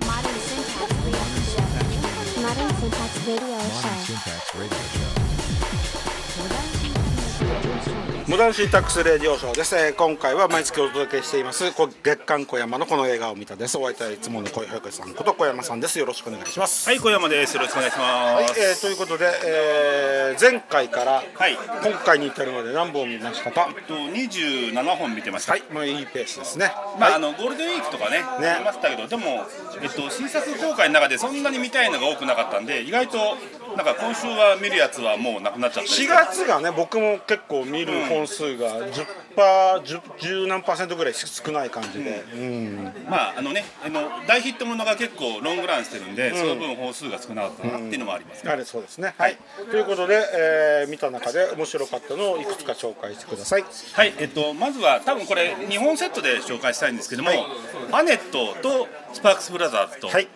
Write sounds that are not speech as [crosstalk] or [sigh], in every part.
Modern Syntax Radio Show. Modern Syntax Radio Show. ダンシンタックスレディオショーです、えー今回は毎月お届けしていますこ月刊小山のこの映画を見たです。お相手はいつもの小山さんこと小山さんです。よろしくお願いします。はい、小山です。よろしくお願いしはい、ます。えーということで、えー前回からはい。今回に至るまで何本見ましたか？えっと27本見てました。はい、まあ、いいペースですね。まあ、はい。あのゴールデンウィークとかね、ね。見ましたけど、でも、えっと、新作公開の中でそんなに見たいのが多くなかったんで、意外と、なんか今週は見るやつはもうなくなっちゃったり4月がね僕も結構見る本数が10パー 10, 10何パーセントぐらい少ない感じで、うん。まあ、あのね、あの大ヒットものが結構ロングランしてるんで、その分本数が少なかったなっていうのもありますね。あれそうですね。はい、ということで、えー見た中で面白かったのをいくつか紹介してください。はい、えっと、まずは多分これ2本セットで紹介したいんですけども、アネットとスパークスブラザーズと、はい。ね、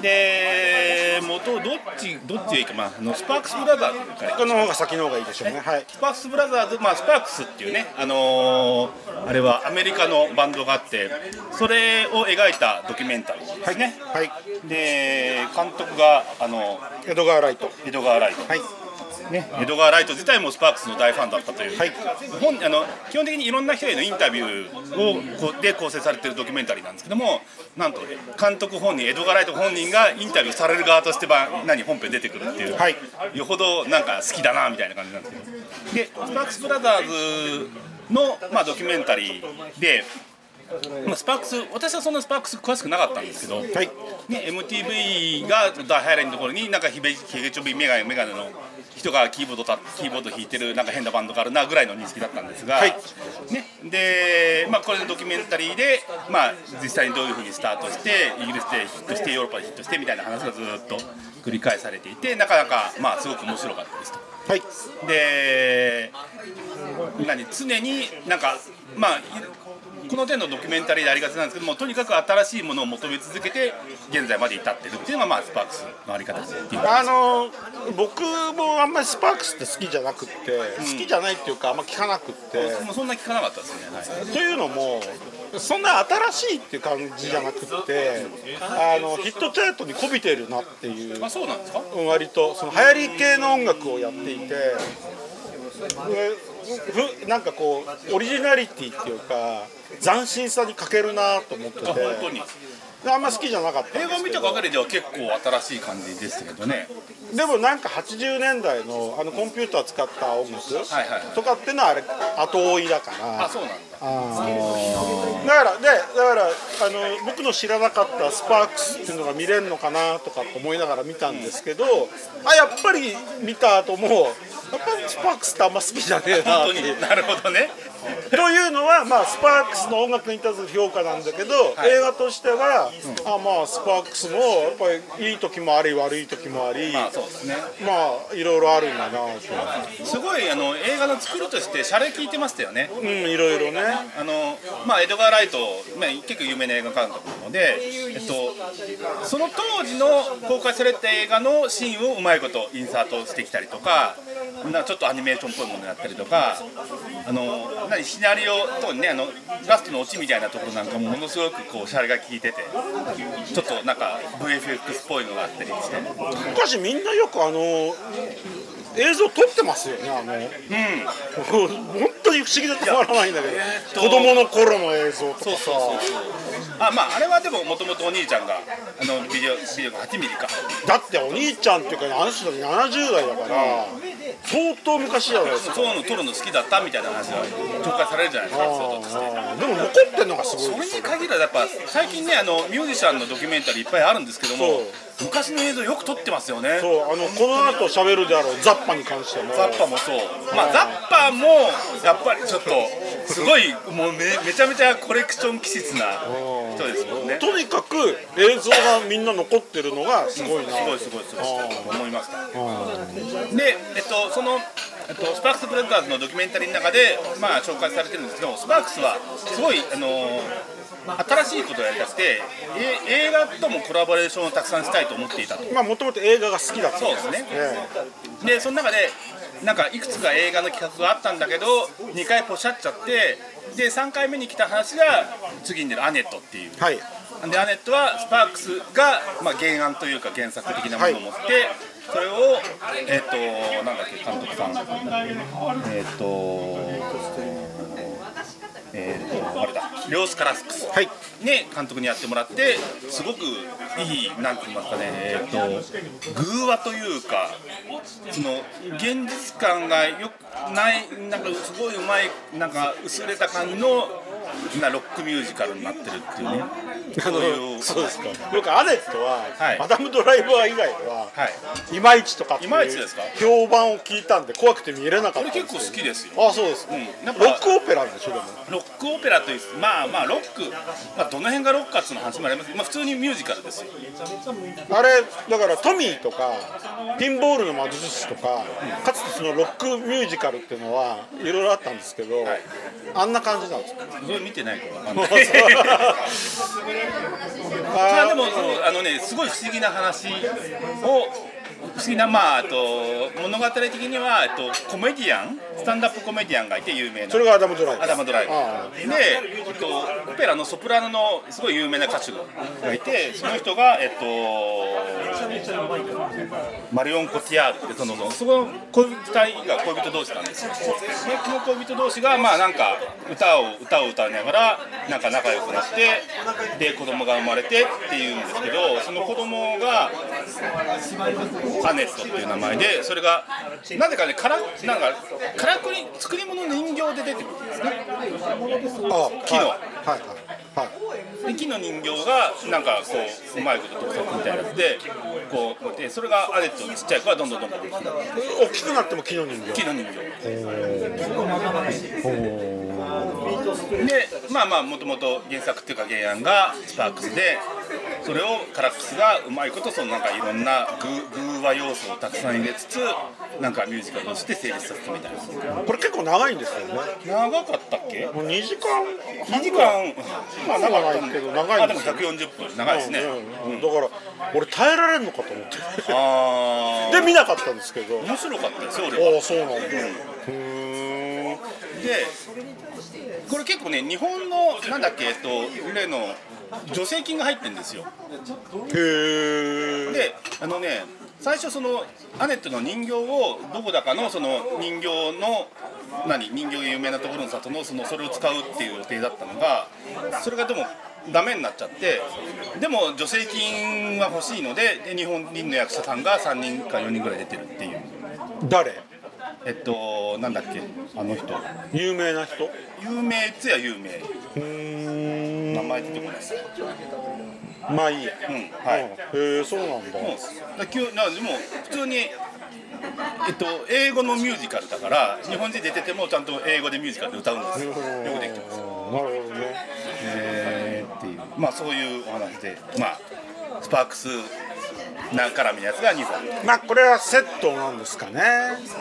で元どっちどっちがいいか、まあ、あのスパークスブラザーズからこの方が先の方がいいでしょうね。はい。スパークスブラザーズ、まあ、スパークスっていうね、あのーあれはアメリカのバンドがあってそれを描いたドキュメンタリーですね、はい。で監督があの江戸川ライト。江戸川ライト、はいね、江戸川ライト自体もスパークスの大ファンだったという、はい。本あの基本的にいろんな人へのインタビューをこうで構成されているドキュメンタリーなんですけどもなんと監督本人江戸川ライト本人がインタビューされる側としてば何本編出てくるっていう、はい。よほどなんか好きだなみたいな感じなんですけど。でスパークスブラザーズの、まあ、ドキュメンタリーで。まあ、スパークス私はそんなスパークス詳しくなかったんですけど、はい。ね、MTV が大流行りのところになんかひげちょびメガネメガネの人がキーボードたキーボード弾いてるなんか変なバンドがあるなぐらいの認識だったんですが、はい。ね、で、まあ、これのドキュメンタリーで、まあ、実際にどういうふうにスタートしてイギリスでヒットしてヨーロッパでヒットしてみたいな話がずっと繰り返されていてなかなか、まあ、すごく面白かったですと。はい。で何常になんかまあいこの点のドキュメンタリーでありがちなんですけどもとにかく新しいものを求め続けて現在まで至ってるっていうのがまあスパークスのあり方あの僕もあんまりスパークスって好きじゃなくって、好きじゃないっていうかあんま聞かなくって、もうそん。な聞かなかったですね、はいというのもそんな新しいっていう感じじゃなくってあのヒットチャートにこびてるなっていう。あそうなんですか？うん割とその流行り系の音楽をやっていてなんかこうオリジナリティっていうか斬新さに欠けるなと思ってて。あんま好きじゃなかったん映画を見たばかりでは結構新しい感じですけどね。でもなんか80年代のあのコンピューター使った音楽とかっていうのはあれ後追いだから。あそうなんだ。だからでだからあの僕の知らなかったスパークスっていうのが見れるのかなとか思いながら見たんですけどあやっぱり見た後もやっぱりスパークスってあんま好きじゃねえなって。なるほどねというのは、まあ、スパークスの音楽に対する評価なんだけど、映画としては、あまあ、スパークスもやっぱりいい時もあり悪い時もあり、まあそうですね。まあいろいろあるんだなとすごいあの映画の作りとしてシャレ聞いてましたよね。うんいろいろね。あのまあ、エドガー・ライト、まあ、結構有名な映画監督なので、えっと、その当時の公開された映画のシーンをうまいことインサートしてきたりとかなちょっとアニメーションっぽいものやったりとかあの何シナリオとねあのラストのオチみたいなところなんかもものすごくこうシャレが効いててちょっとなんか VFX っぽいのがあったりして、昔みんなよくあの映像撮ってますよねあの。本当に不思議でたまらないんだけど、と子供の頃の映像とかさ。そうそうそうあまああれはでももともとお兄ちゃんがあのビデオビデオが8ミリか。だってお兄ちゃんっていうかあの人だって70代だから相当昔じゃないですか。そういうの撮るの好きだったみたいな話が紹介されるじゃないですか。でも残ってんのがすごいそれに限らずやっぱ最近ねあのミュージシャンのドキュメンタリーいっぱいあるんですけども昔の映像よく撮ってますよね。そうあのこの後喋るであろうザッパに関しても。ザッパもそう。まあザッパもやっぱりちょっとすごいもうめめちゃめちゃコレクション気質な人ですもんね。とにかく映像がみんな残ってるのがすごいな。すごいすごいすごい思い。ましたでえっとそのえっと、スパークス・ブラザーズのドキュメンタリーの中で、まあ、紹介されてるんですけどスパークスはすごい、あの新しいことをやりだしてえ映画ともコラボレーションをたくさんしたいと思っていたと。まあもともと映画が好きだったそうですね。えでその中でなんかいくつか映画の企画があったんだけど2回ポシャっちゃってで3回目に来た話が次に出る「アネット」っていう。はい。でアネットはスパークスが、まあ、原案というか原作的なものを持って、それをえっ、となんだっけ監督さん。えっ、とえっ、とあれだ。リョース・カラスクス。はい。ね監督にやってもらってすごくいいなんて言いますかねえっ、と偶話というかその現実感がよくないなんかすごいうまいなんか薄れた感じのなロックミュージカルになってるっていうね。あのそうですか。僕アネットは、はい。マダムドライバー以外は、はい。いまいちとかっていまいちですか？評判を聞いたんで怖くて見れなかった結構好きですよ。あそうです。か、うん。なんかロックオペラでしょでも。ロックオペラというまあまあロック、まあ、どの辺がロックかっていうの話もありますまあ、普通にミュージカルですよ。あれだからトミーとかピンボールの魔術師とか、かつてそのロックミュージカルっていうのはいろいろあったんですけど、はいあんな感じなんですか？それ見てないから分かんないまあでもそう。あのねすごい不思議な話を不思議なまああと物語的にはえっとコメディアンスタンダップコメディアンがいて有名なそれがアダム・ドライブアダム・ドライブで、っと、オペラのソプラノのすごい有名な歌手がいてその人がえっとマリオン・コティアールってそのその恋人2人が恋人同士な。んですよでこの恋人同士がまあなんか歌を歌を歌いながらなんか仲良くなってで子供が生まれてっていうんですけどその子供がアネットっていう名前でそれがなぜかねからなんかからくり作り物の人形で出てくるんですね。あ木のはいはい。はいで木の人形がなんかこううまいこと特撮みたいなやつでこうでそれがアネットちっちゃい子はどんどんどんどん大きくなって大きくなっても木の人形木の人形でまあまあもともと原作っていうか原案がスパークスでそれをカラックスがうまいことそのなんかいろんな偶偶話要素をたくさん入れつつなんかミュージカルとして成立させてみたいな。これ結構長いんですよね。長かったっけ？もう2時間。2時間。まあ長かった長いけど長いあでもんですよ140分。長いですね、うんうんだから俺耐えられるのかと思って。あ [laughs] で見なかったんですけど。あ面白かったですよ俺は。ああそうなんだ。へえでこれ結構ね日本のなんだっけえっと例の助成金が入ってるんですよ。へえであのね最初そのアネットの人形をどこだかのその人形の何人形が有名なところの里のそのそれを使うっていう予定だったのがそれがでもダメになっちゃってでも助成金は欲しいのでで日本人の役者さんが3人か4人ぐらい出てるっていう。誰？えっとなんだっけあの人。有名な人？有名っつや有名。うーん名前出てこないまあいい。やうんはい。へえそうなんだ。そうだきゅなでも普通にえっと英語のミュージカルだから日本人出ててもちゃんと英語でミュージカルで歌うんですよ。よくできてます。なるほどねえーっていうまあそういうお話でまあスパークスな絡みのやつが2本。まあこれはセットなんですかね。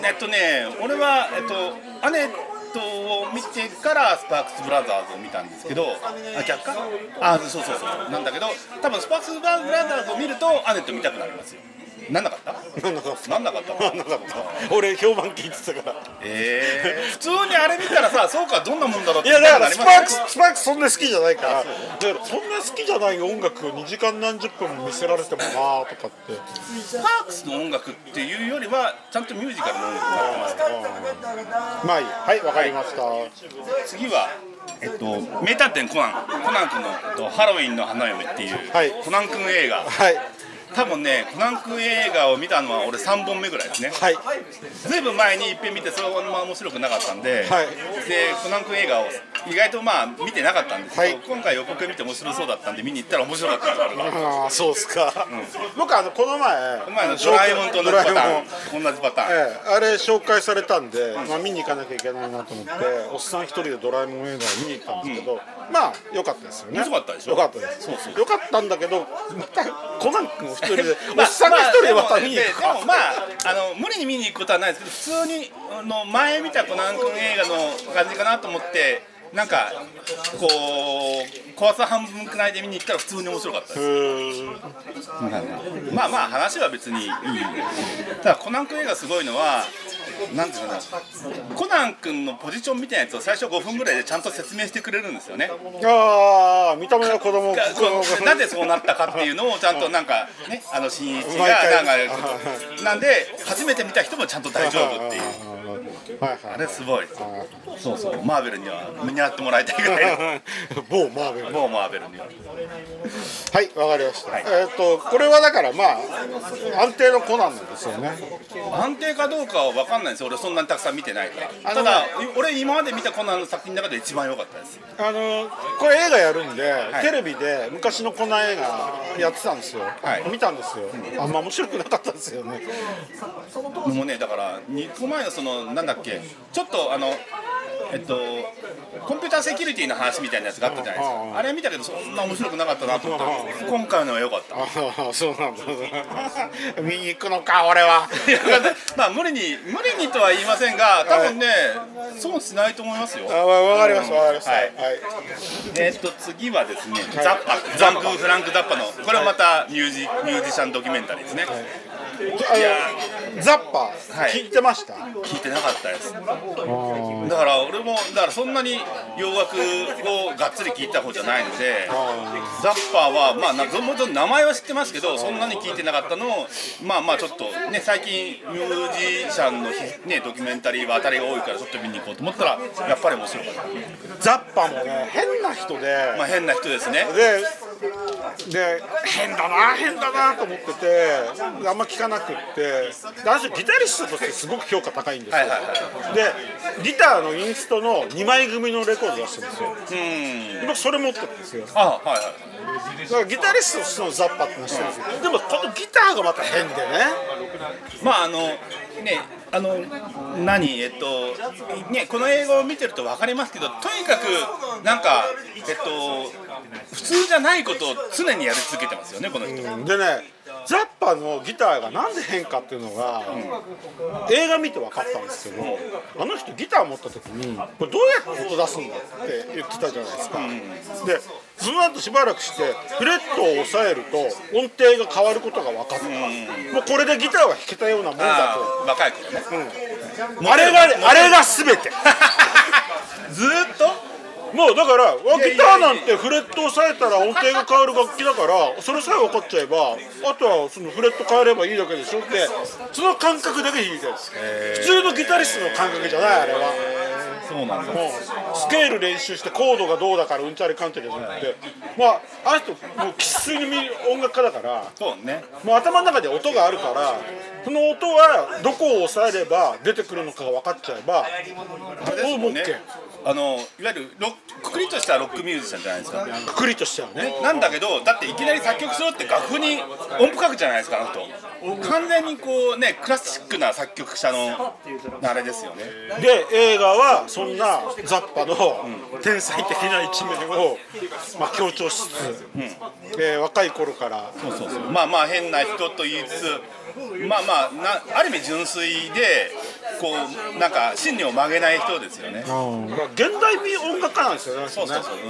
えっとね俺はえっとアネットを見てからスパークスブラザーズを見たんですけどあ逆か？あそうそうそう。なんだけど多分スパークスブラザーズを見るとアネット見たくなりますよ。なんなかった？なんなかった。なんなかったなんなかった。俺評判聞いてたから。えー、普通にあれ見たらさそうかどんなもんだろうっていやだからスパークスパークスそんな好きじゃないから。そんな好きじゃない音楽を2時間何十分も見せられてもなーとかって。スパークスの音楽っていうよりはちゃんとミュージカルの音楽。になってますまあいい。はいわかりました、次はえっと名探偵コナン。コナン君の、えっと、ハロウィンの花嫁っていう、はい。コナン君映画。はい多分ねコナン君映画を見たのは俺3本目ぐらいですね。はい。ずいぶん前に一遍見てそれはま面白くなかったんで、はい。でコナン君映画を意外とまあ見てなかったんですけど、はい。今回予告見て面白そうだったんで見に行ったら面白かったああそうですか、僕あのこの前この前のドラえもんと同じパタドラえもんーン。同じパターン、ええ、あれ紹介されたんで、まあ、見に行かなきゃいけないなと思っておっさん一人でドラえもん映画を見に行ったんですけど、まあ良かったですよね。面白かったでしょ。良かったです。そうそう。良かったんだけどまたコナン君を一人でおっさんが一人でまた見に行くででもまああの無理に見に行くことはないですけど普通にあの前見たコナン君映画の感じかなと思ってなんかこう怖さ半分くらいで見に行ったら普通に面白かったです。まあまあ話は別にいいただコナン君映画すごいのはなんていうかな。コナン君のポジションみたいなやつを最初5分ぐらいでちゃんと説明してくれるんですよね。ああ見た目の子供なぜそうなったかっていうのをちゃんとなんかねあの新一がなんかなんで初めて見た人もちゃんと大丈夫っていうはいはい。あれすごい。そうそう。マーベルには見習ってもらいたいぐらい。の [laughs] 某マーベル。もうマーベルには。はいわかりました、はい。えっ、とこれはだからまあ安定のコナンなんですよね。安定かどうかは分かんないんですよ。俺そんなにたくさん見てないから。ただ俺今まで見たコナンの作品の中で一番良かったですあのこれ映画やるんで、い。テレビで昔のコナン映画やってたんですよ、はい。見たんですよ、あんま面白くなかったんですよね。もうねだから2個前のそのなんだっけ？ちょっとあのえっとコンピューターセキュリティの話みたいなやつがあったじゃないですか。あれ見たけどそんな面白くなかったなと思って今回のは良かった。ああそうなんだ。見に行くのか俺は。[laughs] まあ無理に無理にとは言いませんが多分ね損しないと思いますよ。あわわかりましたわかりました、ははい。いえーっと次はですね、ザッパ。ザンク・フランク・ザッパのこれはまたミュージミュージシャンドキュメンタリーですね、あのザッパ、はい。聞いてました？聞いてなかったです。だから俺もだからそんなに洋楽をがっつり聞いた方じゃないのでザッパーはまあなもちろん名前は知ってますけどそんなに聞いてなかったのをまあまあちょっとね最近ミュージシャンのねドキュメンタリーは当たりが多いからちょっと見に行こうと思ったらやっぱり面白かった。ザッパもね変な人で、まあ変な人ですね。でで変だな変だなと思っててあんま聞かなくってであの人ギタリストとしてすごく評価高いんですよ、はいはいはでギターのインストの2枚組のレコード出してるんですよ。うん。僕それ持ってるんですよ。あはいはいだからギタリストとしてのザッパってのは知ってるんですよでもこのギターがまた変でね。まああのねあの何？えっとねこの映画を見てると分かりますけどとにかくなんかえっと普通じゃないことを常にやり続けてますよねこの人、でねザッパのギターがなんで変かっていうのが、映画見て分かったんですけど、あの人ギター持った時にこれどうやって音出すんだって言ってたじゃないですか、でその後しばらくしてフレットを押さえると音程が変わることが分かった、もうこれでギターは弾けたようなもんだあと。ー若い頃ね、あれがあれが全て。[laughs] ずーっと？もうだからわギターなんてフレット押さえたら音程が変わる楽器だからそれさえ分かっちゃえばあとはそのフレット変えればいいだけでしょってその感覚だけ弾いてるんです。普通のギタリストの感覚じゃないあれはそうなんだもうスケール練習してコードがどうだからうんちゃりかんちゃりじゃなくて。まああの人もう生粋に音楽家だから。そうね。もう頭の中で音があるからその音はどこを押さえれば出てくるのかが分かっちゃえばあれですもんね。OK あのいわゆるロくくりとしたロックミュージシャンじゃないですか。くくりとしてはね。なんだけどだっていきなり作曲するって楽譜に音符書くじゃないですかあの人完全にこうねクラシックな作曲者のあれですよね。で映画はそんなザッパの天才的な一面を、まあ、強調しつつ、えー若い頃から。そうそうそう。まあまあ変な人と言いつつまあまあなある意味純粋でこうなんか信念を曲げない人ですよね。だから現代美音楽家なんですよねそうそうそう、うう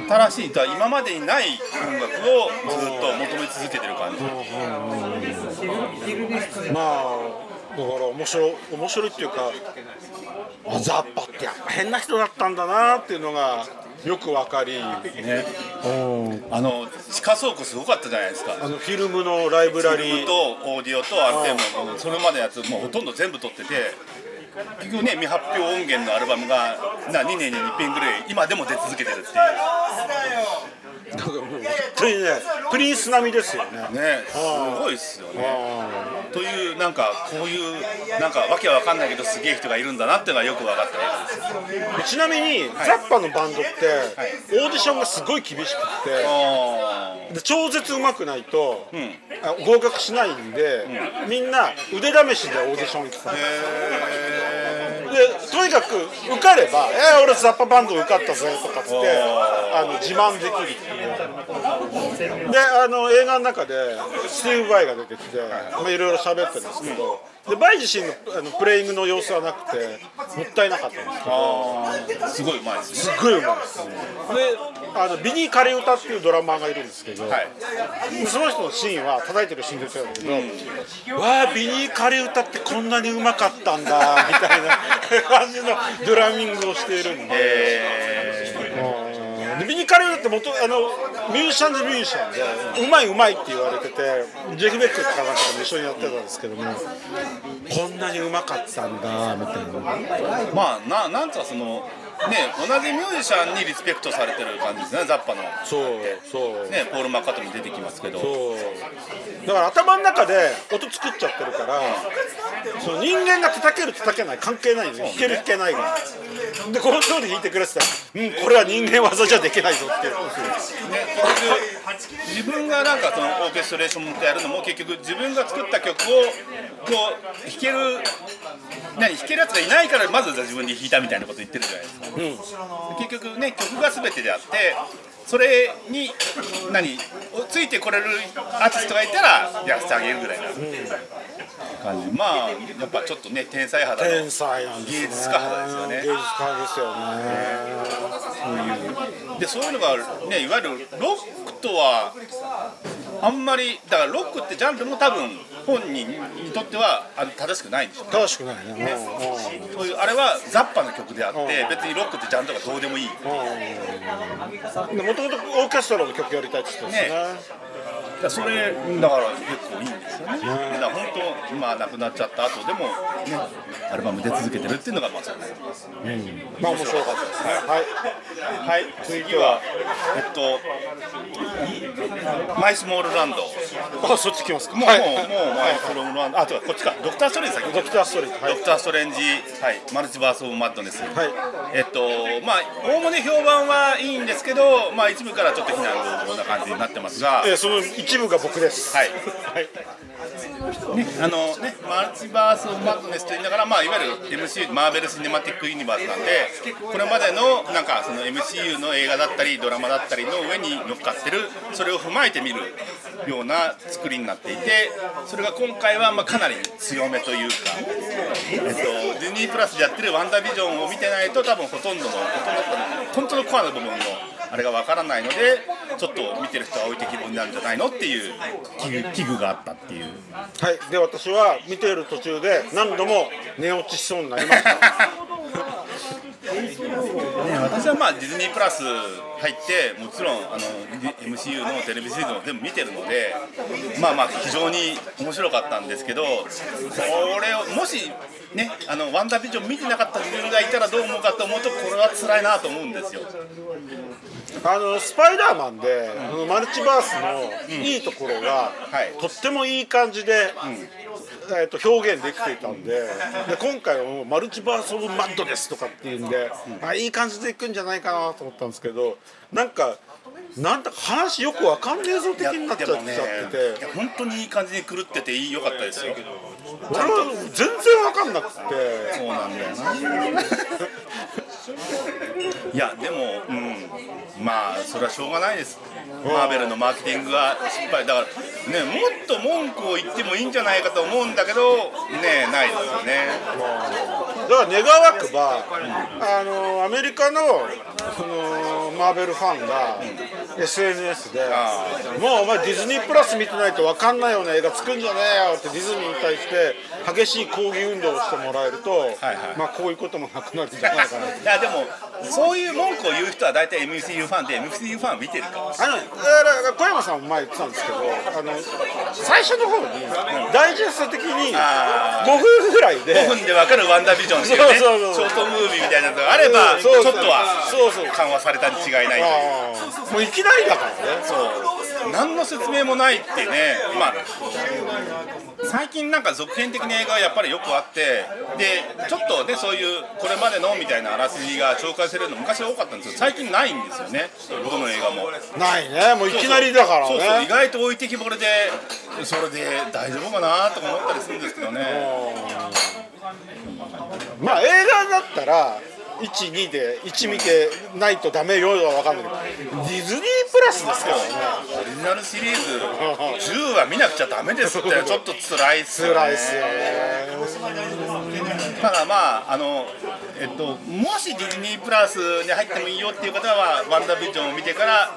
ん、新しいとは今までにない音楽をずっと求め続けてる感じ。ん。まあだから面白い面白いっていうかあザッパってやっぱ変な人だったんだなっていうのがよくわかり、ね。あの地下倉庫すごかったじゃないですか。あのフィルムのライブラリー。とオーディオとあれでもそれまでのやつもうほとんど全部撮ってて結局ね未発表音源のアルバムがな2年に1遍ぐらい今でも出続けてるっていう。だからもう本当にねプリンス並みですよねねすごいっすよねというなんかこういうなんかわけわかんないけどすげえ人がいるんだなっていうのがよく分かった映画ですちなみに、ザッパのバンドって、オーディションがすごい厳しくて、で超絶うまくないと、ん合格しないんで、みんな腕試しでオーディション行ってたのでとにかく受かれば「えー、俺ザッパバンド受かったぜ」とかっつってあの自慢できるっていう。であの映画の中でスティーヴ・ヴァイが出てきてまあいろいろ喋ってるんですけどでバイ自身のあのプレイングの様子はなくてもったいなかったんですけど。あーすごいうまいですね。すっごいうまいです。であのビニー・カレウタっていうドラマーがいるんですけど、はい。その人のシーンは叩いてるシーンですけど、わあビニー・カレウタってこんなにうまかったんだみたいな感じのドラミングをしているんで。えうんでビニー・カレウタって元あのミュージシャンズミュージシャンでうまいうまいって言われててジェフ・ベックかなんかとも一緒にやってたんですけどもこんなにうまかったんだみたいな。ーまあななんつうかそのね同じミュージシャンにリスペクトされてる感じですねザッパの。そうそう。ねポール・マッカートニー出てきますけど。そう。だから頭の中で音作っちゃってるからその人間が叩ける叩けない関係ないんですよ弾ける弾けないが。でこの通り弾いてくれてたらうんこれは人間技じゃできないぞっていう自分がなんかそのオーケストレーションってやるのも結局自分が作った曲をこう弾ける何弾けるやつがいないからまず自分で弾いたみたいなこと言ってるじゃないですか、結局ね曲が全てであってそれに何ついてこれるアーティストがいたらやらせてあげるぐらいな感じ。まあやっぱちょっとね天才肌の天才なんですね。芸術家肌ですよね。芸術家ですよね。でそういうのがねいわゆるロックとはあんまりだからロックってジャンルも多分本人にとってはあの正しくないんでしょうね。正しくないね。うんうんそういうあれはザッパの曲であって別にロックってジャンルがどうでもいい。でもともとオーケストラの曲やりたいって言ってたん。ですよねだからそれだから結構いいんですよね。だから本当今亡くなっちゃった後でもねアルバム出続けてるっていうのがまあそうです。まあ面白かったですね。はい。はい。次はえっとマイスモールランド。あそっち来ますか。もう、はい。もう、もう、マイスモールランド、あ、とこっちか、ドクターストレンジ先ドクターストレンジ。はい。ドクターストレンジ、はい、マルチバース・オブ・マッドネス、はい。えっと、まあ、おおむね評判はいいんですけど、まあ、一部からちょっと非難のような感じになってますが、えーその一部が僕です。はい。はい。ね、あのね、マルチバース・オブ・マッドネスと言いながら、まあ、いわゆる MCU、マーベル・シネマティック・ユニバースなんで、これまでのなんかその MCU の映画だったり、ドラマだったりの上に乗っかってる、それを踏まえて見るような作りになっていて、それが今回はまあかなり強めというか、えっと、ディズニープラスでやってるワンダービジョンを見てないと、多分ほとんどの、ほとんどの本当のコアの部分のあれがわからないので、ちょっと見てる人は置いてきぼりになるんじゃないのっていう危惧危惧があったっていう。はい、で私は見ている途中で何度も寝落ちしそうになりました [laughs] ね、私はまあディズニープラス入ってもちろんあの MCU のテレビシリーズも全部見てるのでまあまあ非常に面白かったんですけどこれをもしねあのワンダービジョン見てなかった自分がいたらどう思うかと思うとこれは辛いなと思うんですよ。あのスパイダーマンで、あのマルチバースのいいところが、はいとってもいい感じで、えー、と表現できていたんでで今回はもうマルチバース・オブ・マッドですとかっていうんで、あいい感じでいくんじゃないかなと思ったんですけどなんかなんだか話よくわかんねえぞ的になっちゃってて、いや本当にいい感じに狂ってていい良かったですよ。俺は全然わかんなくて。そうなんだよな。[laughs] いやでも、うん、まあそれはしょうがないです。マーベルのマーケティングが失敗。だからねもっと文句を言ってもいいんじゃないかと思うんだけどねないですよね。だから願わくば、あのアメリカのそのマーベルファンが SNS であ「もうお前ディズニープラス見てないと分かんないような映画作るんじゃねえよ」ってディズニーに対して激しい抗議運動をしてもらえると、はいまあこういうこともなくなるんじゃないかない [laughs] やでもそういう文句を言う人は大体 MCU ファンで MCU ファン見てるから。あのだから小山さんも前言ってたんですけどあの最初の方にダイジェスト的にあ5分ぐらいで5分で分かるワンダービジョンっていうね。そうそうそう。ショートムービーみたいなのがあればちょっとはそうそう。緩和されたに違いないという。もういきなりだからね。そう何の説明もないってね、まあ、最近なんか続編的な映画がやっぱりよくあってでちょっとねそういうこれまでのみたいなあらすじが紹介されるの昔は多かったんですけど最近ないんですよね。どの映画も。ないね。もういきなりだからね。そうそう。意外と置いてきぼれでそれで大丈夫かなとか思ったりするんですけどね。まあ映画だったら12で1見てないとダメよは分かんない。けどディズニープラスですからね。オリジナルシリーズ10は見なくちゃダメですって [laughs] ちょっと辛いっすよね。辛いっすよね。ただまああのえっともしディズニープラスに入ってもいいよっていう方はワンダービジョンを見てから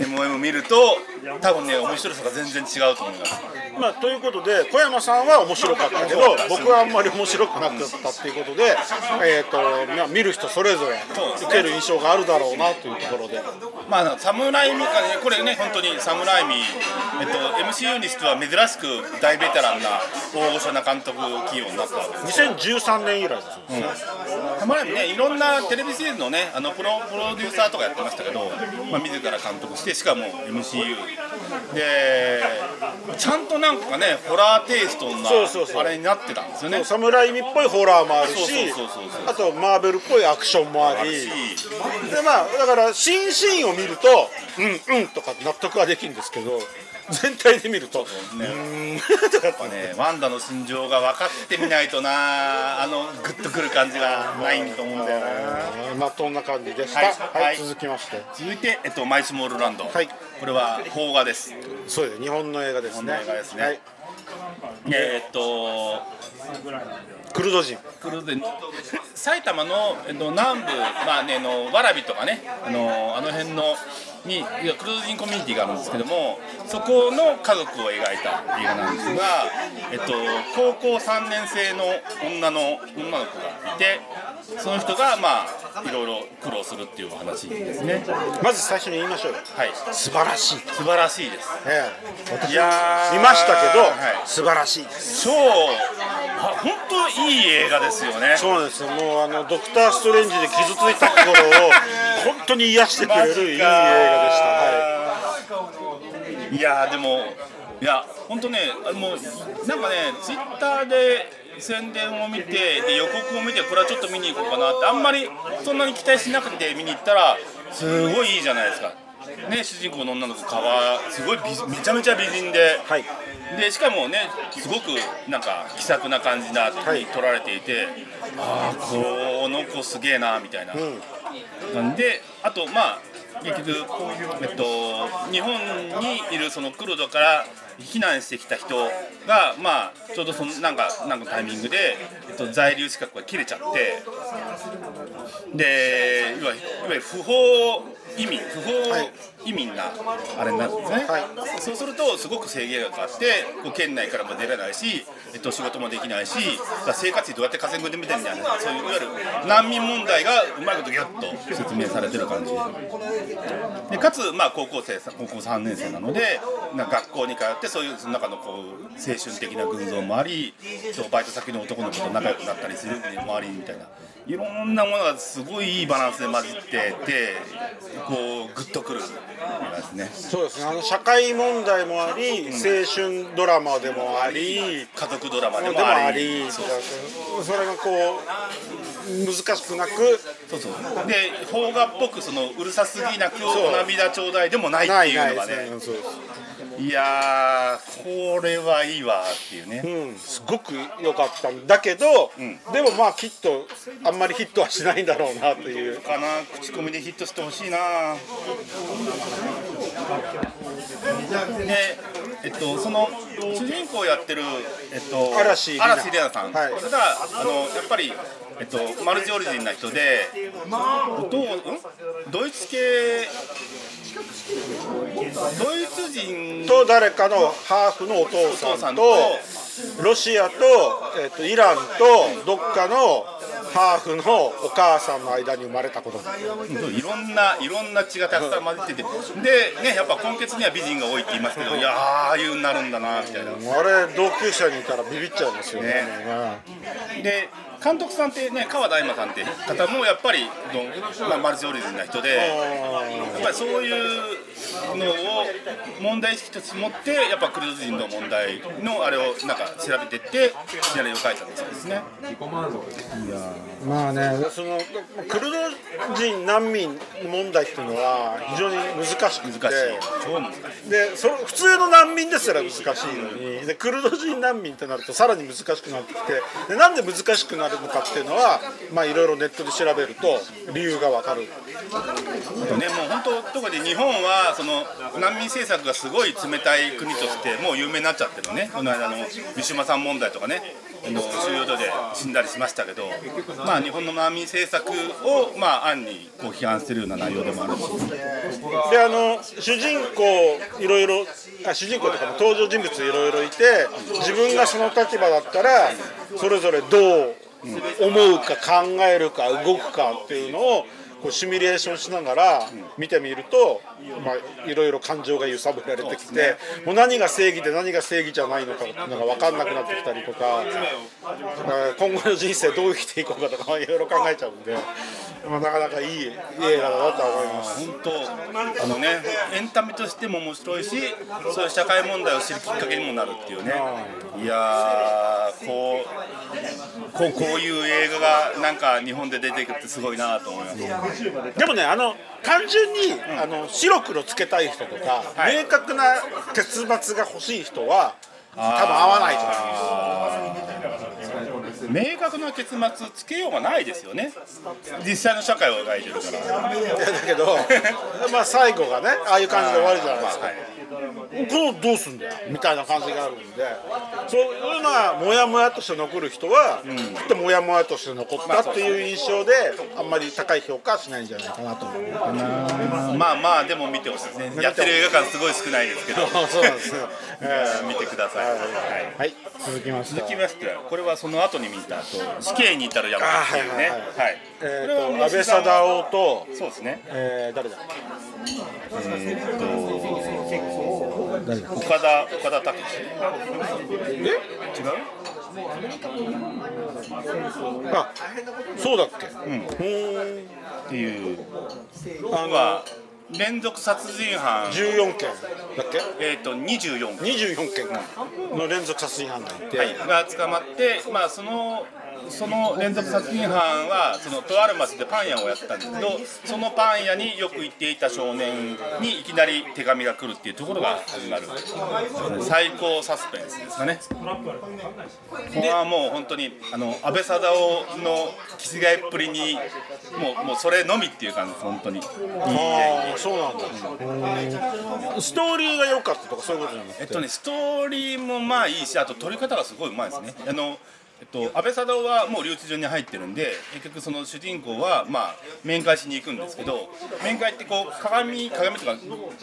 MOM 見ると多分ね面白さが全然違うと思いますまあ、ということで小山さんは面白かったけど僕はあんまり面白くなかったっていうことで、えーとまあ、見る人それぞれ受ける印象があるだろうなというところで。まあ侍みかねこれね本当に侍みえっと MCU にしては珍しく大ベテランな大御所な監督起用になったわけです2013年以来ですよね、前にねいろんなテレビシリーズのねあのプロプロデューサーとかやってましたけど、まあ、自ら監督してしかも MCU でちゃんとなんかねホラーテイストなそうそうそう。あれになってたんですよね。侍味っぽいホラーもあるしあとマーベルっぽいアクションもあり。しでまあだから新シーンを見るとうんうんとか納得はできるんですけど [laughs] 全体で見ると。ねうーんとか [laughs] やっぱねワンダの心情が分かってみないとな。あのグッとくる感じがないと思うんだよな。まあそんな感じでした、はい。続きまして。続いて、えっと、マイスモールランド、はい。これは邦画です。そうです。日本の映画ですね。日本の映画ですね。はい、えーっとクルド人。クルーズで埼玉の、えっと、南部、まあね、あの蕨とかねあのあの辺のにいやクルーズ人コミュニティがあるんですけどもそこの家族を描いた映画なんですが、えっと、高校3年生の女の女の子がいてその人がまあいろいろ苦労するっていうお話ですね。まず最初に言いましょうよ。はい。素晴らしい、素晴らしいです。ええ。私いやー。見ましたけど、はい。素晴らしいです。超あ本当いい映画ですよね。そうですよ。もうあのドクター・ストレンジで傷ついた心を [laughs] 本当に癒してくれるいい映画でした、はい。やーでもいや本当ねあもうなんかねツイッターで宣伝を見てで予告を見てこれはちょっと見に行こうかなってあんまりそんなに期待しなくて見に行ったらすごいいいじゃないですか。ね主人公の女の子かわすごい美めちゃめちゃ美人で、はいでしかもねすごくなんか気さくな感じな、はい。撮られていてああこの子すげえなみたいな、なんであとまあ結局、えっと、日本にいるそのクルドから避難してきた人が、まあ、ちょうどそのなんかなんかのタイミングで、えっと、在留資格が切れちゃってでいわゆる不法移民不法はい移民なあれになるんですね、はい。そうするとすごく制限がかかってこう県内からも出れないし、えっと、仕事もできないし生活費どうやって稼ぐんでみたいなそういういわゆる。難民問題がうまいことギュッと説明されてる感じ。でかつ、まあ、高校生高校3年生なのでな学校に通ってそういうその中のこう青春的な群像もありそうバイト先の男の子と仲良くなったりするのもありみたいないろんなものがすごいいいバランスで混じっててこうグッとくるですね。そうですね。あの社会問題もあり、青春ドラマでもあり家族ドラマででももありそれがこう難しくなくそうそう。で邦画っぽくそのうるさすぎなくお涙ちょうだいでもないってないうのがねいやーこれはいいわっていうね、うん、すごく良かったんだけど、ん。でもまあきっとあんまりヒットはしないんだろうなという。かな口コミでヒットしてほしいなでえっとその主人公をやってるえっと嵐嵐莉菜さん、はい。これがあのやっぱりえっとマルチオリジンな人でお父ん？ドイツ系ドイツ人と誰かのハーフのお父さんととロシアと,、えっとイランとどっかのハーフのお母さんの間に生まれた子供。いろんないろんな血がたくさん混じっててでねやっぱ根血には美人が多いって言いますけどいやーああいうになるんだなみたいな。あれ同級生にいたらビビっちゃいますよね。ね。で監督さんってね川大馬さんって方もやっぱりの、まあ、マルチオリジンな人でやっぱりそういうのを問題意識として持ってやっぱクルド人の問題のあれをなんか調べてってシナリオを書いたんですね。まあね。そのクルド人難民問題っていうのは非常に難しくて。難しい。超難しい。でそ普通の難民ですら難しいのにでクルド人難民ってなるとさらに難しくなってきてでなんで難しくなるのかっていうのはまあいろいろネットで調べると理由がわかる。ねもう本当特に日本はその難民政策がすごい冷たい国としてもう有名になっちゃってるのね。この間のウィシュマさん問題とかね。あの収容所で死んだりしましたけど、まあ、日本の難民政策を、まあ、暗にこう批判してるような内容でもあるし。であの主人公いろいろあ主人公とかも登場人物いろいろいて自分がその立場だったらそれぞれどう思うか考えるか動くかっていうのをこうシミュレーションしながら見てみると、まあ、いろいろ感情が揺さぶられてきて、もう何が正義で何が正義じゃないのかっていうのが分かんなくなってきたりとか、えー今後の人生どう生きていこうかとかいろいろ考えちゃうんで、まあ、なかなかいい映画だなとは思います。本当あのねエンタメとしても面白いしそういう社会問題を知るきっかけにもなるっていうね。い。やーこうこうこういう映画がなんか日本で出てくってすごいなと思います。でもねあの単純に、あの白黒つけたい人とか、はい。明確な結末が欲しい人は多分合わないと思います。明確な結末つけようがないですよね。実際の社会を描いてるから。だけどまあ最後がねああいう感じで終わるじゃないですか、はいこれどうすんだよ？みたいな感じがあるんで。そういうのがモヤモヤとして残る人は、きっとモヤモヤとして残ったっていう印象であんまり高い評価はしないんじゃないかなと思う。まあまあでも見てほしいですね。やってる映画館すごい少ないですけど。[laughs] そうなんですね、え [laughs] ー見てください、はい。はい。続きまして。続きましてこれはその後に見た後死刑に至る山っていうね。あはいえこれはー、と安倍貞夫と、そうですね。えー、誰だ岡田岡田武史え？違う？あそうだっけ、うん。っていう。あのは連続殺人犯。14件だっけ？えっ、と24 24件。の連続殺人犯がいて、はい、が捕まって、まあ、そのその連続殺人犯はそのとある町でパン屋をやってたんですけどそのパン屋によく行っていた少年にいきなり手紙が来るっていうところが始まる。最高サスペンスですかね。これはもう本当にあの安倍貞夫の気違いっぷりにもうもうそれのみっていう感じです本当に。ああそうなんだ、うん。ストーリーが良かったとかそういうことじゃなくて、えっとね、ストーリーもまあいいしあと撮り方がすごいうまいですね。あの、えっと、安倍貞夫はもう留置場に入ってるんで結局その主人公はまあ面会しに行くんですけど面会ってこう鏡鏡とか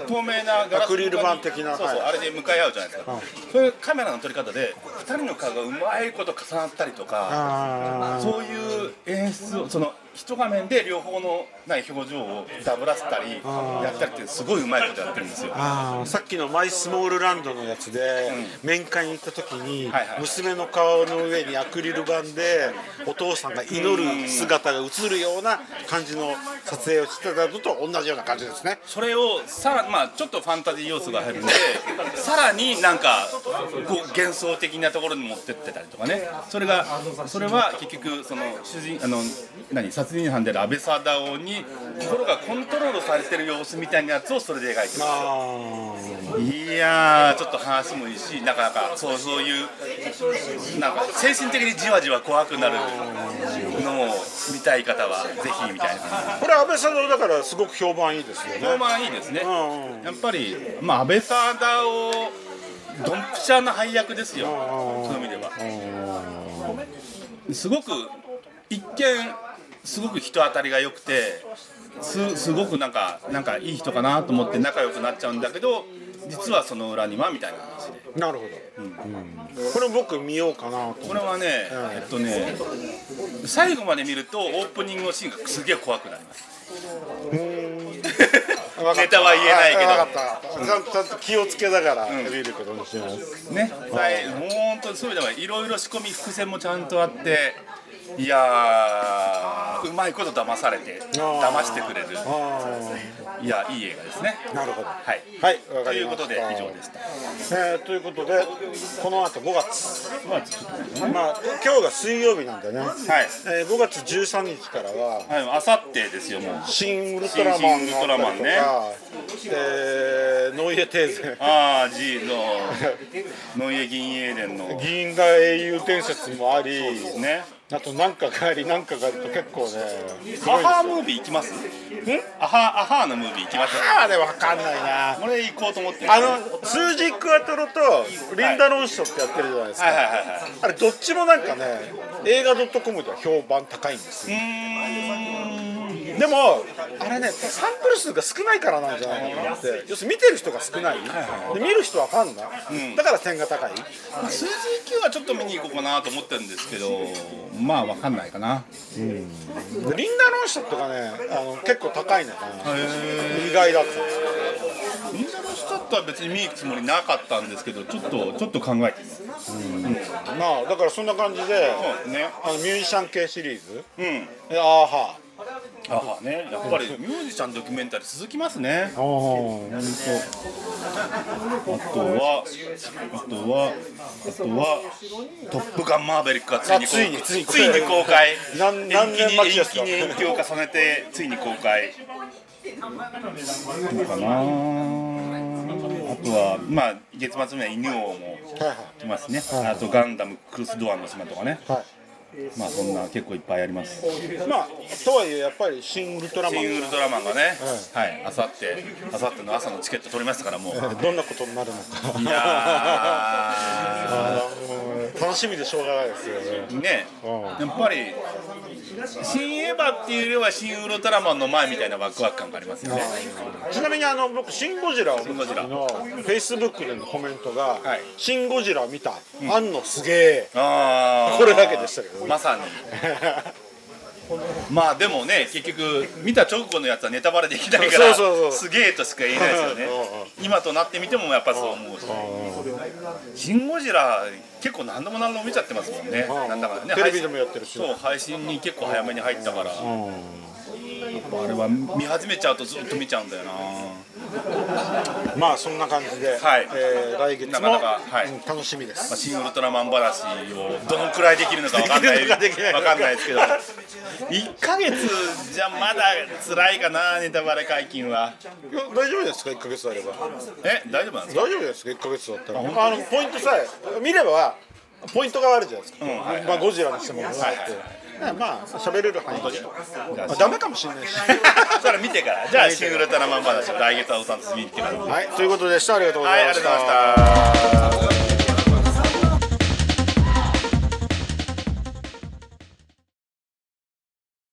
透明なガラスアクリル板的なそうそう、はい。あれで向かい合うじゃないですか、そういうカメラの撮り方で2人の顔がうまいこと重なったりとかあそういう演出をその一画面で両方のない表情をダブらせたりやったりってすごいうまいことやってるんですよ。さっきの「マイスモールランド」のやつで、面会に行った時に、はいはい。娘の顔の上にアクリル板でお父さんが祈る姿が映るような感じの撮影をしてたのと同じような感じですね。それをさらまあちょっとファンタジー要素が入るんでさらになんかこう幻想的なところに持ってってたりとかね。それがそれは結局その主人あの何？殺人犯である安倍貞夫に心がコントロールされてる様子みたいなやつをそれで描いてるあいやちょっと話もいいしなかなかそうそういうなんか精神的にじわじわ怖くなるのを見たい方はぜひみたいなこれ安倍貞夫だからすごく評判いいですよじ評判いいですねやっぱり、まあ、安倍貞夫ドンピシャな配役ですよそういう意味ではすごく一見すごく人当たりが良くてすすごくなんかなんかいい人かなと思って仲良くなっちゃうんだけど実はその裏にはみたいな話で。なるほど、うん。これ僕見ようかなこれはね、えっとね最後まで見るとオープニングのシーンがすげえ怖くなります。[laughs] ネタは言えないけど。ちゃんと気をつけながら見ることにします、ね、はい、もう本当にそういう意味ではいろいろ仕込み伏線もちゃんとあっていやーうまいこと騙されて騙してくれる。あいやいい映画ですね。あなるほど。はい。はいということで以上でした。えーということでこの後5月。まあ今日が水曜日なんでね、はい。えー5月13日からははいあさってですよもう「新ウルトラマン」新ウルトラマンね。えーノイエテーゼ。ああ G の [laughs] ノイエ銀英伝の。銀河英雄伝説もありねあと何かがあり何かがあると結構ねすアハームービー行きます？アハアハーのムービー行きます？あれわかんないな。これ行こうと思ってる。あのスージークワトロとリンダ・ロンショってやってるじゃないですか、あれどっちもなんかね映画 .com では評判高いんですうよでもあれねサンプル数が少ないからなんじゃないかなって。要するに見てる人が少ない。で見る人はファンだ、だから点が高い。数字級はちょっと見に行こうかなと思ってるんですけどまあわかんないかな。でリンダ・ロンショとかねあの結構高いのかな。意外だったんですよインタースタットは別に見に行くつもりなかったんですけどちょっとちょっと考えて。まあだからそんな感じでそうね。あのミュージシャン系シリーズ。うん。えあーはああね。やっぱりミュージシャンドキュメンタリー続きますね。あー本当あとはあとはあとは「トップガンマーヴェリック」がついにあついについに。ついに公開。何何年待ちですか？延期に延期を重ねてついに公開。どうかな。あとはまあ月末には犬王もはい来ますねあとガンダムクロスドアの島とかね。はいまあそんな結構いっぱいあります。まあとはいえやっぱり「シン・ウルトラマンシン・ウルトラマンがねはい。あさってあさっての朝のチケット取りましたからもう。どんなことになるのか。いや [laughs] 楽しみでしょうがないですよね。ーね。うん。やっぱり新エヴァっていうよりは新ウルトラマンの前みたいなワクワク感がありますよね。ちなみにあの僕「シン・ゴジラ」を見た時のフェイスブックでのコメントがはい「シン・ゴジラ見たあん。のすげえ。これだけでしたけど。ねまさに。[laughs] まあでもね結局見た直後のやつはネタバレできないからすげえとしか言えないですよね。うん今となってみてもやっぱそう思うし「シン・ゴジラ」結構何度も何度も見ちゃってますもんね。うん。なんだかねテレビでもやってるし。そう配信に結構早めに入ったから。やっぱあれは見始めちゃうとずっと見ちゃうんだよな [laughs] まあそんな感じで、はい。えー来月もなかなかはい。うん楽しみです。まあ、新ウルトラマン話をどのくらいできるのかわかんない [laughs] できるのかんないですけど。1ヶ月じゃまだ辛いかなネタバレ解禁は。いや大丈夫ですか？1ヶ月あれば。え大丈夫なんですか？大丈夫ですか？1ヶ月だったら。あのポイントさえ見ればポイントがあるじゃないですか、ん。はいまあ、ゴジラにしても。あって、はいはいまあ喋れる範囲で、ダメかもしれないし。[laughs] そしたら見てから。じゃあ新ウルトラマン話を来月はお楽しみにってはいということでした。ありがとうごはいありざいましがとうございたました